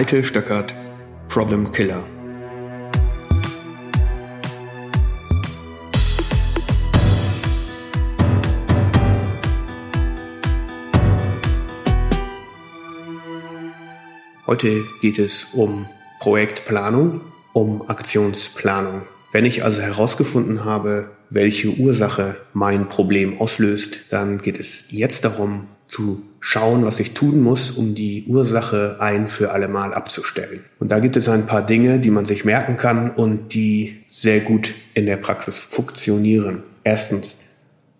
Alte Stöckert Problem Killer. Heute geht es um Projektplanung, um Aktionsplanung. Wenn ich also herausgefunden habe, welche Ursache mein Problem auslöst, dann geht es jetzt darum zu schauen, was ich tun muss, um die Ursache ein für alle Mal abzustellen. Und da gibt es ein paar Dinge, die man sich merken kann und die sehr gut in der Praxis funktionieren. Erstens,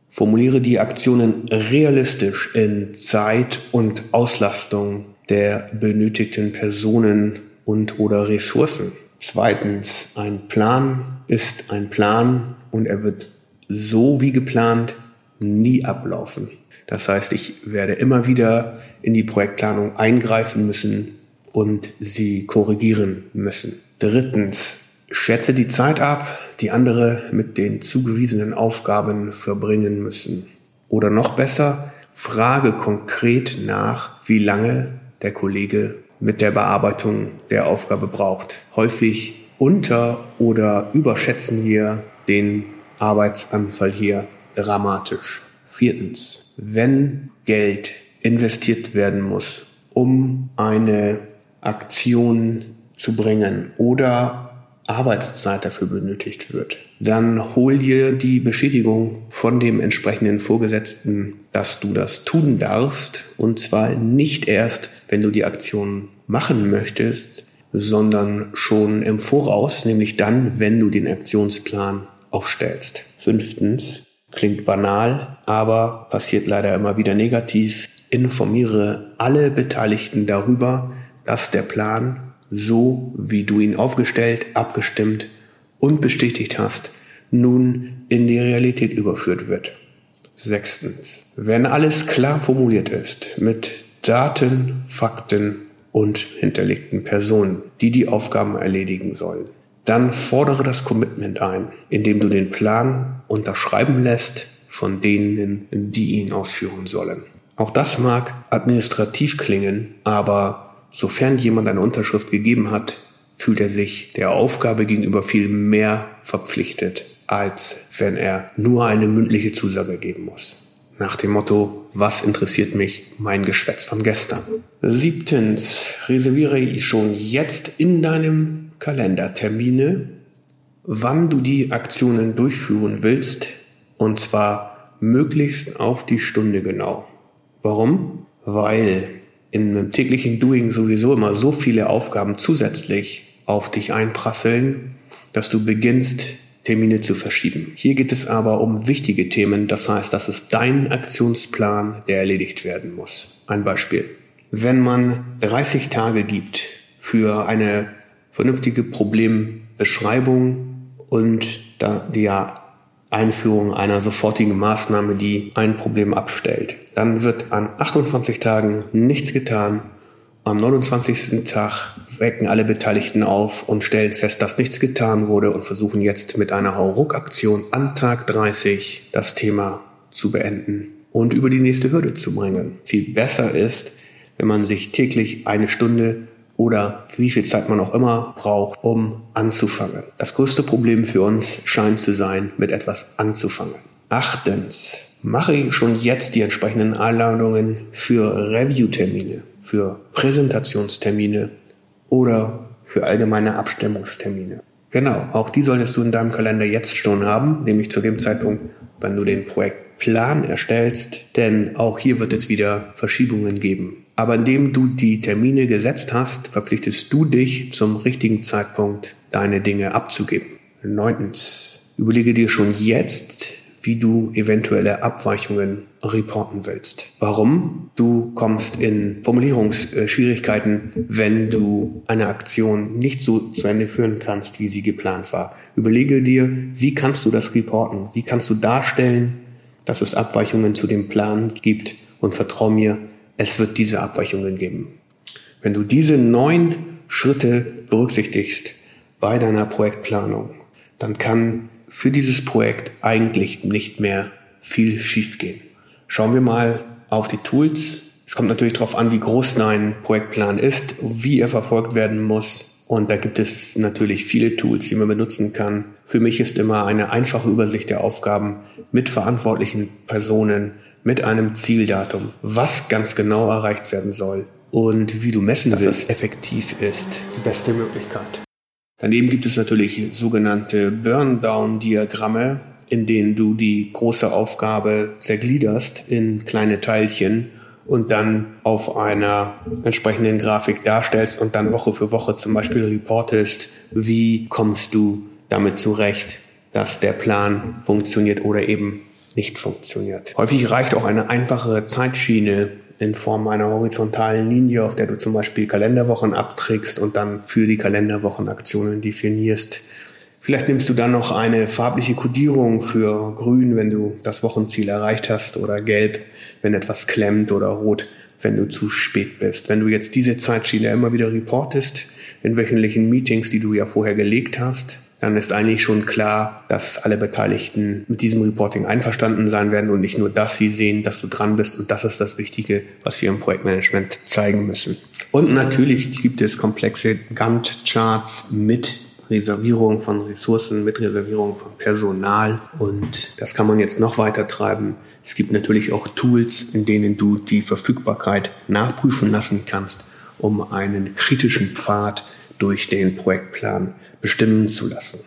formuliere die Aktionen realistisch in Zeit und Auslastung der benötigten Personen und oder Ressourcen. Zweitens, ein Plan ist ein Plan und er wird so wie geplant nie ablaufen. Das heißt, ich werde immer wieder in die Projektplanung eingreifen müssen und sie korrigieren müssen. Drittens, schätze die Zeit ab, die andere mit den zugewiesenen Aufgaben verbringen müssen. Oder noch besser, frage konkret nach, wie lange der Kollege mit der Bearbeitung der Aufgabe braucht. Häufig unter- oder überschätzen wir den Arbeitsanfall hier dramatisch. Viertens, wenn Geld investiert werden muss, um eine Aktion zu bringen oder Arbeitszeit dafür benötigt wird, dann hol dir die Bestätigung von dem entsprechenden Vorgesetzten, dass du das tun darfst. Und zwar nicht erst, wenn du die Aktion machen möchtest, sondern schon im Voraus, nämlich dann, wenn du den Aktionsplan aufstellst. Fünftens, klingt banal, aber passiert leider immer wieder negativ. Informiere alle Beteiligten darüber, dass der Plan so wie du ihn aufgestellt, abgestimmt und bestätigt hast, nun in die Realität überführt wird. Sechstens, wenn alles klar formuliert ist, mit Daten, Fakten und hinterlegten Personen, die die Aufgaben erledigen sollen, dann fordere das Commitment ein, indem du den Plan unterschreiben lässt von denen, die ihn ausführen sollen. Auch das mag administrativ klingen, aber Sofern jemand eine Unterschrift gegeben hat, fühlt er sich der Aufgabe gegenüber viel mehr verpflichtet, als wenn er nur eine mündliche Zusage geben muss. Nach dem Motto, was interessiert mich mein Geschwätz von gestern? Siebtens, reserviere ich schon jetzt in deinem Kalender Termine, wann du die Aktionen durchführen willst, und zwar möglichst auf die Stunde genau. Warum? Weil in einem täglichen Doing sowieso immer so viele Aufgaben zusätzlich auf dich einprasseln, dass du beginnst, Termine zu verschieben. Hier geht es aber um wichtige Themen, das heißt, das ist dein Aktionsplan, der erledigt werden muss. Ein Beispiel. Wenn man 30 Tage gibt für eine vernünftige Problembeschreibung und die Einführung einer sofortigen Maßnahme, die ein Problem abstellt, dann wird an 28 Tagen nichts getan. Am 29. Tag wecken alle Beteiligten auf und stellen fest, dass nichts getan wurde und versuchen jetzt mit einer Hauruck-Aktion an Tag 30 das Thema zu beenden und über die nächste Hürde zu bringen. Viel besser ist, wenn man sich täglich eine Stunde oder wie viel Zeit man auch immer braucht, um anzufangen. Das größte Problem für uns scheint zu sein, mit etwas anzufangen. Achtens, mache schon jetzt die entsprechenden Einladungen für Review-Termine, für Präsentationstermine oder für allgemeine Abstimmungstermine. Genau, auch die solltest du in deinem Kalender jetzt schon haben, nämlich zu dem Zeitpunkt, wenn du den Projektplan erstellst, denn auch hier wird es wieder Verschiebungen geben. Aber indem du die Termine gesetzt hast, verpflichtest du dich zum richtigen Zeitpunkt, deine Dinge abzugeben. Neuntens, überlege dir schon jetzt, wie du eventuelle Abweichungen reporten willst. Warum? Du kommst in Formulierungsschwierigkeiten, wenn du eine Aktion nicht so zu Ende führen kannst, wie sie geplant war. Überlege dir, wie kannst du das reporten? Wie kannst du darstellen, dass es Abweichungen zu dem Plan gibt? Und vertrau mir, es wird diese Abweichungen geben. Wenn du diese neun Schritte berücksichtigst bei deiner Projektplanung, dann kann für dieses Projekt eigentlich nicht mehr viel schiefgehen. Schauen wir mal auf die Tools. Es kommt natürlich darauf an, wie groß dein Projektplan ist, wie er verfolgt werden muss. Und da gibt es natürlich viele Tools, die man benutzen kann. Für mich ist immer eine einfache Übersicht der Aufgaben mit verantwortlichen Personen, mit einem Zieldatum, was ganz genau erreicht werden soll und wie du messen dass willst, es effektiv ist, die beste Möglichkeit. Daneben gibt es natürlich sogenannte Burn-Down-Diagramme, in denen du die große Aufgabe zergliederst in kleine Teilchen und dann auf einer entsprechenden Grafik darstellst und dann Woche für Woche zum Beispiel reportest, wie kommst du damit zurecht, dass der Plan funktioniert oder eben nicht funktioniert. Häufig reicht auch eine einfache Zeitschiene in Form einer horizontalen Linie, auf der du zum Beispiel Kalenderwochen abträgst und dann für die Kalenderwochenaktionen definierst. Vielleicht nimmst du dann noch eine farbliche Kodierung für grün, wenn du das Wochenziel erreicht hast oder gelb, wenn etwas klemmt oder rot, wenn du zu spät bist. Wenn du jetzt diese Zeitschiene immer wieder reportest in wöchentlichen Meetings, die du ja vorher gelegt hast, dann ist eigentlich schon klar, dass alle Beteiligten mit diesem Reporting einverstanden sein werden und nicht nur, dass sie sehen, dass du dran bist und das ist das Wichtige, was wir im Projektmanagement zeigen müssen. Und natürlich gibt es komplexe Gantt-Charts mit Reservierung von Ressourcen, mit Reservierung von Personal. Und das kann man jetzt noch weiter treiben. Es gibt natürlich auch Tools, in denen du die Verfügbarkeit nachprüfen lassen kannst, um einen kritischen Pfad durch den Projektplan bestimmen zu lassen.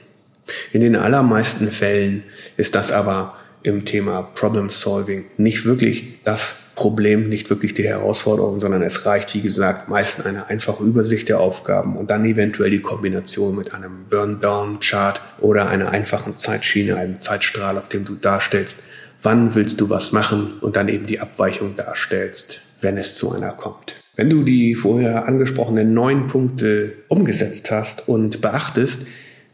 In den allermeisten Fällen ist das aber im Thema Problem Solving nicht wirklich das Problem, nicht wirklich die Herausforderung, sondern es reicht, wie gesagt, meist eine einfache Übersicht der Aufgaben und dann eventuell die Kombination mit einem Burn-Down-Chart oder einer einfachen Zeitschiene, einem Zeitstrahl, auf dem du darstellst, wann willst du was machen und dann eben die Abweichung darstellst, wenn es zu einer kommt. Wenn du die vorher angesprochenen neun Punkte umgesetzt hast und beachtest,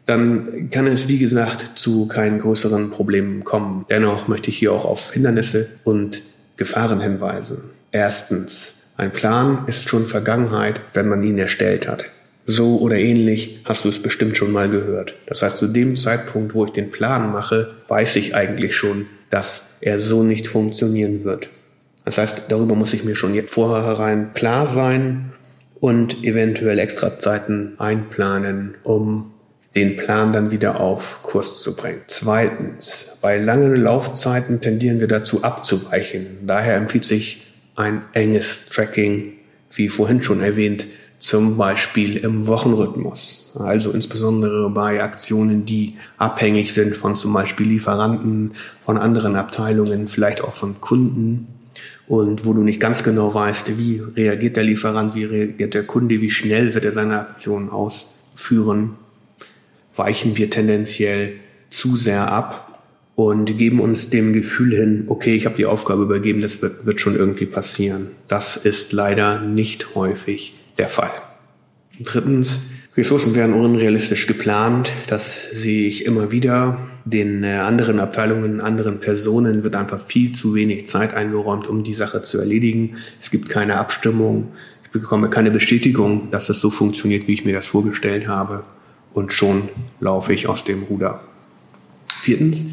dann kann es, wie gesagt, zu keinen größeren Problemen kommen. Dennoch möchte ich hier auch auf Hindernisse und Gefahren hinweisen. Erstens, ein Plan ist schon Vergangenheit, wenn man ihn erstellt hat. So oder ähnlich hast du es bestimmt schon mal gehört. Das heißt, zu dem Zeitpunkt, wo ich den Plan mache, weiß ich eigentlich schon, dass er so nicht funktionieren wird. Das heißt, darüber muss ich mir schon jetzt vorherein klar sein und eventuell extra Zeiten einplanen, um den Plan dann wieder auf Kurs zu bringen. Zweitens, bei langen Laufzeiten tendieren wir dazu abzuweichen. Daher empfiehlt sich ein enges Tracking, wie vorhin schon erwähnt, zum Beispiel im Wochenrhythmus. Also insbesondere bei Aktionen, die abhängig sind von zum Beispiel Lieferanten, von anderen Abteilungen, vielleicht auch von Kunden und wo du nicht ganz genau weißt, wie reagiert der Lieferant, wie reagiert der Kunde, wie schnell wird er seine Aktion ausführen weichen wir tendenziell zu sehr ab und geben uns dem Gefühl hin, okay, ich habe die Aufgabe übergeben, das wird, wird schon irgendwie passieren. Das ist leider nicht häufig der Fall. Drittens, Ressourcen werden unrealistisch geplant. Das sehe ich immer wieder. Den äh, anderen Abteilungen, anderen Personen wird einfach viel zu wenig Zeit eingeräumt, um die Sache zu erledigen. Es gibt keine Abstimmung. Ich bekomme keine Bestätigung, dass das so funktioniert, wie ich mir das vorgestellt habe und schon laufe ich aus dem Ruder. Viertens,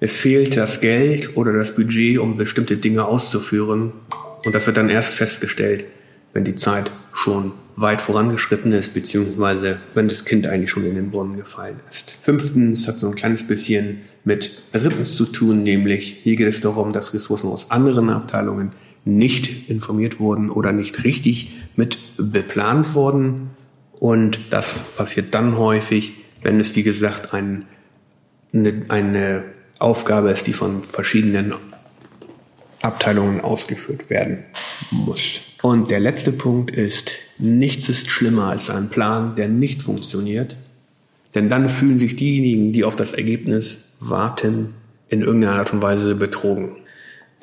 es fehlt das Geld oder das Budget, um bestimmte Dinge auszuführen und das wird dann erst festgestellt, wenn die Zeit schon weit vorangeschritten ist, beziehungsweise wenn das Kind eigentlich schon in den Brunnen gefallen ist. Fünftens hat so ein kleines bisschen mit drittens zu tun, nämlich hier geht es darum, dass Ressourcen aus anderen Abteilungen nicht informiert wurden oder nicht richtig mit beplant wurden und das passiert dann häufig, wenn es, wie gesagt, ein, eine, eine Aufgabe ist, die von verschiedenen Abteilungen ausgeführt werden muss. Und der letzte Punkt ist, nichts ist schlimmer als ein Plan, der nicht funktioniert. Denn dann fühlen sich diejenigen, die auf das Ergebnis warten, in irgendeiner Art und Weise betrogen.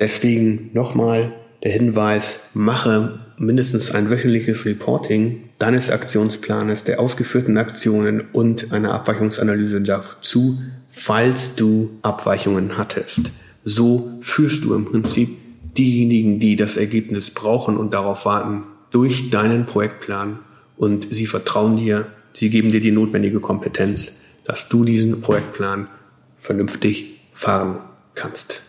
Deswegen nochmal der Hinweis, mache mindestens ein wöchentliches Reporting deines Aktionsplanes, der ausgeführten Aktionen und einer Abweichungsanalyse dazu, falls du Abweichungen hattest. So führst du im Prinzip diejenigen, die das Ergebnis brauchen und darauf warten, durch deinen Projektplan und sie vertrauen dir, sie geben dir die notwendige Kompetenz, dass du diesen Projektplan vernünftig fahren kannst.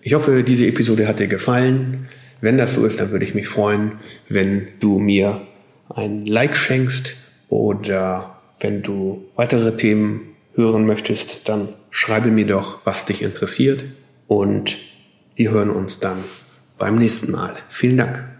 Ich hoffe, diese Episode hat dir gefallen. Wenn das so ist, dann würde ich mich freuen, wenn du mir ein Like schenkst oder wenn du weitere Themen hören möchtest, dann schreibe mir doch, was dich interessiert und wir hören uns dann beim nächsten Mal. Vielen Dank.